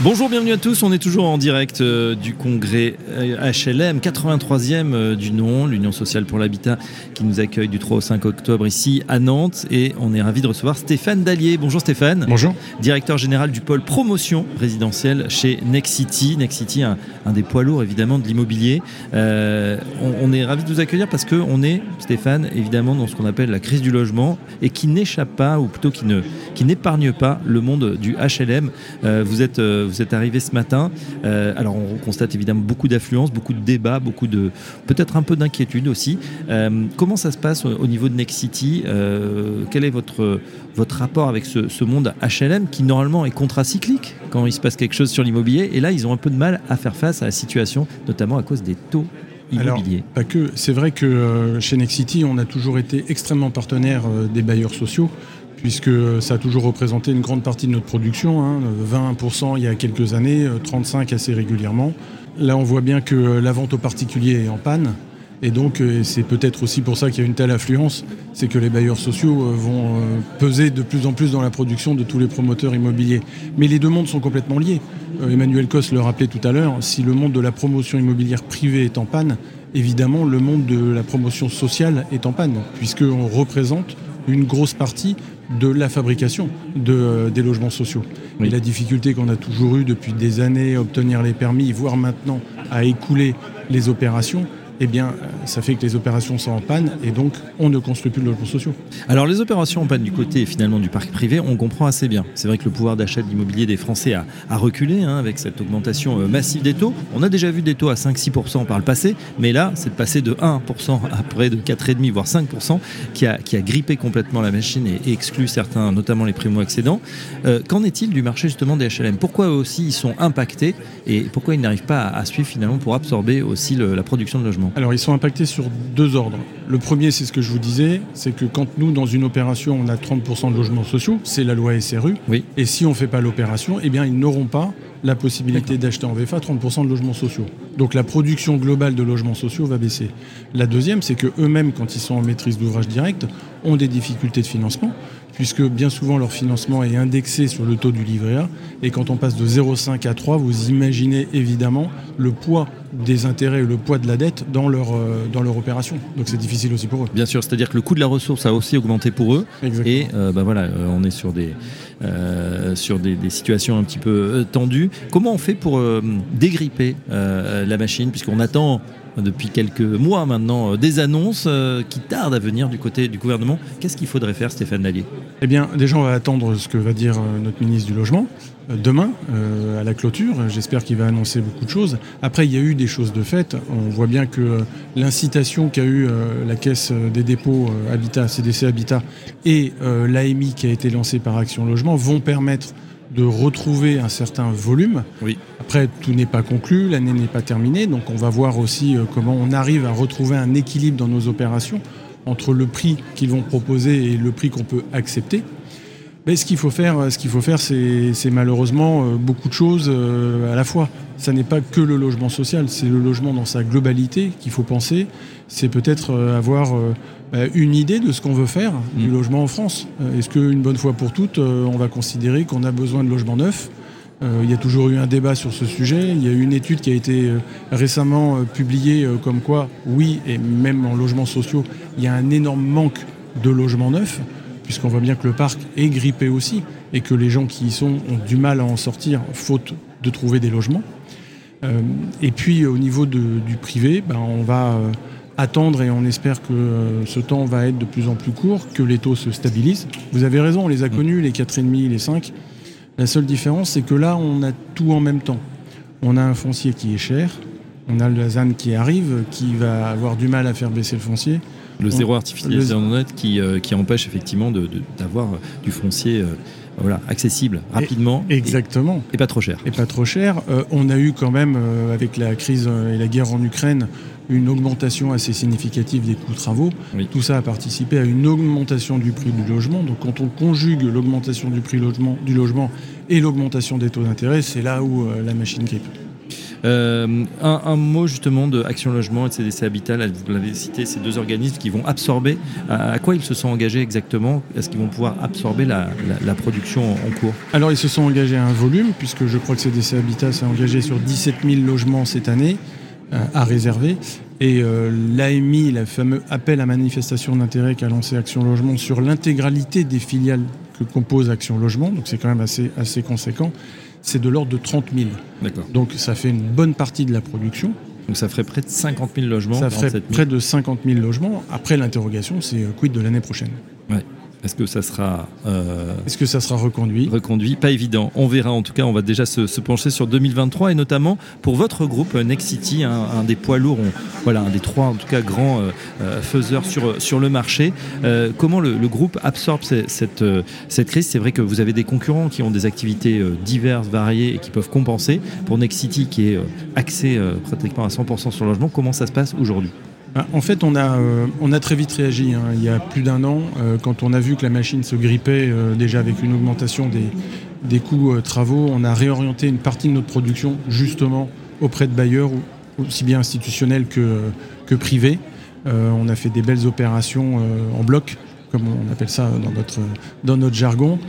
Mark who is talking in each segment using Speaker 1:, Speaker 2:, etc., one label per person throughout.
Speaker 1: Bonjour, bienvenue à tous. On est toujours en direct euh, du congrès HLM, 83e euh, du nom, l'Union sociale pour l'habitat, qui nous accueille du 3 au 5 octobre ici à Nantes. Et on est ravi de recevoir Stéphane Dallier. Bonjour Stéphane.
Speaker 2: Bonjour.
Speaker 1: Directeur général du pôle promotion résidentielle chez Nexity. Nexity, un, un des poids lourds évidemment de l'immobilier. Euh, on, on, est ravi de vous accueillir parce qu'on est, Stéphane, évidemment dans ce qu'on appelle la crise du logement et qui n'échappe pas, ou plutôt qui ne qui n'épargne pas le monde du HLM. Euh, vous êtes vous êtes arrivé ce matin. Euh, alors on constate évidemment beaucoup d'affluence, beaucoup de débats, beaucoup de peut-être un peu d'inquiétude aussi. Euh, comment ça se passe au, au niveau de Next City? Euh, Quel est votre votre rapport avec ce, ce, monde HLM qui normalement est contracyclique quand il se passe quelque chose sur l'immobilier et là ils ont un peu de mal à faire face à la situation, notamment à cause des taux Immobilier.
Speaker 2: Alors, pas que. C'est vrai que euh, chez Nexity, on a toujours été extrêmement partenaire euh, des bailleurs sociaux puisque ça a toujours représenté une grande partie de notre production, hein, 20% il y a quelques années, 35% assez régulièrement. Là, on voit bien que la vente aux particuliers est en panne. Et donc, c'est peut-être aussi pour ça qu'il y a une telle affluence, c'est que les bailleurs sociaux vont peser de plus en plus dans la production de tous les promoteurs immobiliers. Mais les deux mondes sont complètement liés. Emmanuel Cos le rappelait tout à l'heure, si le monde de la promotion immobilière privée est en panne, évidemment, le monde de la promotion sociale est en panne, puisqu'on représente une grosse partie de la fabrication de, euh, des logements sociaux. Oui. Et la difficulté qu'on a toujours eue depuis des années à obtenir les permis, voire maintenant à écouler les opérations, eh bien, ça fait que les opérations sont en panne et donc on ne construit plus de logements sociaux.
Speaker 1: Alors, les opérations en panne du côté finalement du parc privé, on comprend assez bien. C'est vrai que le pouvoir d'achat de l'immobilier des Français a, reculé hein, avec cette augmentation euh, massive des taux. On a déjà vu des taux à 5-6% par le passé, mais là, c'est de passer de 1% à près de 4,5 voire 5% qui a, grippé complètement la machine et, exclu certains, notamment les primo-accédants. Euh, Qu'en est-il du marché justement des HLM Pourquoi eux aussi ils sont impactés et pourquoi ils n'arrivent pas à, suivre finalement pour absorber aussi la production de logements?
Speaker 2: Alors ils sont impactés sur deux ordres. Le premier, c'est ce que je vous disais, c'est que quand nous, dans une opération, on a 30% de logements sociaux, c'est la loi SRU.
Speaker 1: Oui.
Speaker 2: Et si on ne fait pas l'opération, eh bien ils n'auront pas la possibilité d'acheter en VFA 30% de logements sociaux. Donc la production globale de logements sociaux va baisser. La deuxième, c'est que eux-mêmes, quand ils sont en maîtrise d'ouvrage direct, ont des difficultés de financement puisque bien souvent leur financement est indexé sur le taux du livret A. Et quand on passe de 0,5 à 3, vous imaginez évidemment le poids des intérêts et le poids de la dette dans leur, euh, dans leur opération. Donc c'est difficile aussi pour eux.
Speaker 1: Bien sûr, c'est-à-dire que le coût de la ressource a aussi augmenté pour eux.
Speaker 2: Exactement.
Speaker 1: Et euh, bah voilà, euh, on est sur des, euh, sur des, des, situations un petit peu tendues. Comment on fait pour dégripper la machine? Puisqu'on attend depuis quelques mois maintenant des annonces qui tardent à venir du côté du gouvernement. Qu'est-ce qu'il faudrait faire, Stéphane Lallier?
Speaker 2: Eh bien, déjà, on va attendre ce que va dire notre ministre du Logement demain euh, à la clôture. J'espère qu'il va annoncer beaucoup de choses. Après, il y a eu des choses de fait. On voit bien que l'incitation qu'a eu euh, la Caisse des dépôts euh, Habitat, CDC Habitat et l'AMI qui a été lancée par Action Logement vont permettre de retrouver un certain volume.
Speaker 1: Oui.
Speaker 2: Après, tout n'est pas conclu, l'année n'est pas terminée, donc on va voir aussi comment on arrive à retrouver un équilibre dans nos opérations entre le prix qu'ils vont proposer et le prix qu'on peut accepter. Mais ce qu'il faut faire, ce qu'il faut faire, c'est malheureusement beaucoup de choses à la fois. Ça n'est pas que le logement social, c'est le logement dans sa globalité qu'il faut penser. C'est peut-être avoir une idée de ce qu'on veut faire mmh. du logement en France. Est-ce qu'une bonne fois pour toutes, on va considérer qu'on a besoin de logements neufs? Euh, il y a toujours eu un débat sur ce sujet. Il y a eu une étude qui a été euh, récemment euh, publiée comme quoi, oui, et même en logements sociaux, il y a un énorme manque de logements neufs puisqu'on voit bien que le parc est grippé aussi et que les gens qui y sont ont du mal à en sortir faute de trouver des logements. Euh, et puis au niveau du privé, ben, on va euh, attendre et on espère que euh, ce temps va être de plus en plus court, que les taux se stabilisent. Vous avez raison, on les a connus, les 4,5, les 5. La seule différence, c'est que là, on a tout en même temps. On a un foncier qui est cher, on a le ZAN qui arrive, qui va avoir du mal à faire baisser le foncier.
Speaker 1: Le zéro artificialisation net qui, euh, qui empêche effectivement d'avoir du foncier euh, voilà, accessible rapidement.
Speaker 2: exactement.
Speaker 1: Et, pas trop cher.
Speaker 2: Et pas trop cher. Euh, on a eu quand même, euh, avec la crise et la guerre en Ukraine, une augmentation assez significative des coûts de travaux. Tout ça a participé à une augmentation du prix du logement. Donc quand on conjugue l'augmentation du prix du logement et l'augmentation des taux d'intérêt, c'est là où euh, la machine grippe.
Speaker 1: Euh, un, mot justement de Action Logement et de CDC Habitat, vous l'avez cité, ces deux organismes qui vont absorber. À, quoi ils se sont engagés exactement? Est-ce qu'ils vont pouvoir absorber la, production en, cours?
Speaker 2: Alors ils se sont engagés à un volume, puisque je crois que CDC Habitat s'est engagé sur 17 000 logements cette année euh, à réserver. Et euh, l'AMI, le fameux appel à manifestation d'intérêt qu'a lancé Action Logement sur l'intégralité des filiales que compose Action Logement, donc c'est quand même assez, assez conséquent, c'est de l'ordre de 30 000. Donc ça fait une bonne partie de la production.
Speaker 1: Donc ça ferait près de 50 000 logements.
Speaker 2: Ça ferait près de 50 000 logements. Après l'interrogation, c'est euh, quid de l'année prochaine?
Speaker 1: Ouais. Est-ce que ça sera
Speaker 2: euh, Est-ce que ça sera reconduit?
Speaker 1: Reconduit, pas évident. On verra. En tout cas, on va déjà se, pencher sur 2023 et notamment pour votre groupe euh, Nexity, un, un des poids lourds, voilà, un des trois en tout cas grands euh, faiseurs sur sur le marché. comment le, groupe absorbe cette cette, crise? C'est vrai que vous avez des concurrents qui ont des activités diverses, variées et qui peuvent compenser. Pour Nexity, qui est axé pratiquement à 100% sur le logement, comment ça se passe aujourd'hui?
Speaker 2: En fait, on a, euh, on a très vite réagi. Hein. Il y a plus d'un an, euh, quand on a vu que la machine se grippait euh, déjà avec une augmentation des, coûts travaux, on a réorienté une partie de notre production justement auprès de bailleurs, aussi bien institutionnels que, que privés. on a fait des belles opérations en bloc, comme on appelle ça dans notre, dans notre jargon.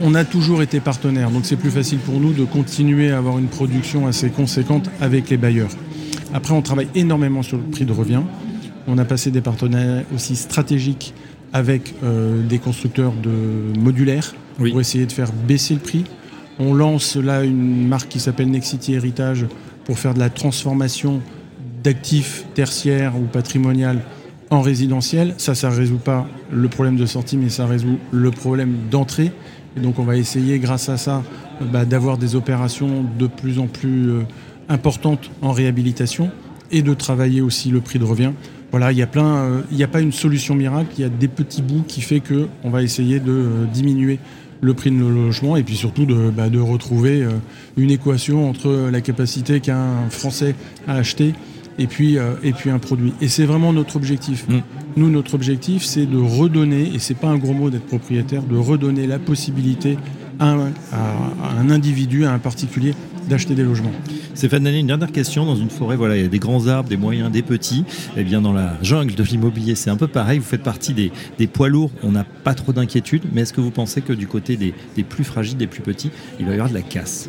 Speaker 2: on a toujours été partenaire, donc c'est plus facile pour nous de continuer à avoir une production assez conséquente avec les bailleurs. Après, on travaille énormément sur le prix de revient. On a passé des partenariats aussi stratégiques avec euh, des constructeurs de modulaires pour essayer de faire baisser le prix. On lance là une marque qui s'appelle Nexity Heritage pour faire de la transformation d'actifs tertiaires ou patrimonial en résidentiel. Ça, ça ne résout pas le problème de sortie, mais ça résout le problème d'entrée. Et donc, on va essayer, grâce à ça, bah, d'avoir des opérations de plus en plus euh, importante en réhabilitation et de travailler aussi le prix de revient. Voilà, il y a plein, euh, il n'y a pas une solution miracle, il y a des petits bouts qui fait que on va essayer de euh, diminuer le prix de nos logements et puis surtout de, bah, de retrouver euh, une équation entre la capacité qu'a un Français à acheter et puis, et puis un produit. Et c'est vraiment notre objectif. Mm. Nous, notre objectif, c'est de redonner, et c'est pas un gros mot d'être propriétaire, de redonner la possibilité à un, à un individu, à un particulier, d'acheter des logements.
Speaker 1: Stéphane Daniel, une dernière question. Dans une forêt, voilà, il y a des grands arbres, des moyens, des petits. Eh bien, dans la jungle de l'immobilier, c'est un peu pareil. Vous faites partie des, poids lourds. On n'a pas trop d'inquiétude. Mais est-ce que vous pensez que du côté des, plus fragiles, des plus petits, il va y avoir de la casse?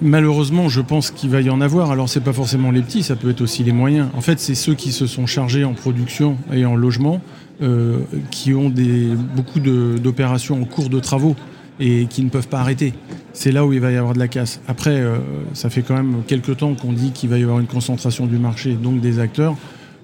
Speaker 2: Malheureusement, je pense qu'il va y en avoir. Alors, c'est pas forcément les petits, ça peut être aussi les moyens. En fait, c'est ceux qui se sont chargés en production et en logement, euh, qui ont des, beaucoup d'opérations en cours de travaux et qui ne peuvent pas arrêter. C'est là où il va y avoir de la casse. Après, euh, ça fait quand même quelques temps qu'on dit qu'il va y avoir une concentration du marché, donc des acteurs.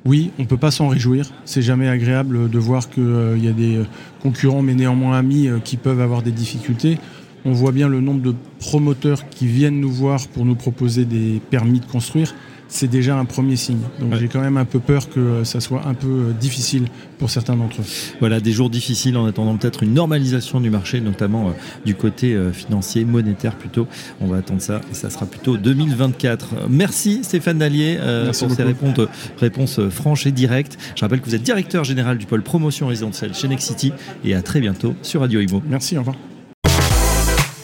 Speaker 2: Oui, on ne peut pas s'en réjouir. C'est jamais agréable de voir qu'il euh, y a des concurrents, mais néanmoins amis, euh, qui peuvent avoir des difficultés. On voit bien le nombre de promoteurs qui viennent nous voir pour nous proposer des permis de construire c'est déjà un premier signe. Donc j'ai quand même un peu peur que ça soit un peu euh, difficile pour certains d'entre eux.
Speaker 1: Voilà, des jours difficiles en attendant peut-être une normalisation du marché, notamment euh, du côté euh, financier, monétaire plutôt. On va attendre ça et ça sera plutôt 2024. Merci Stéphane Dallier pour ces réponses, réponses franches et directes. Je rappelle que vous êtes directeur général du pôle promotion résidentielle chez Nexity et à très bientôt sur Radio Imo.
Speaker 2: Merci, au revoir.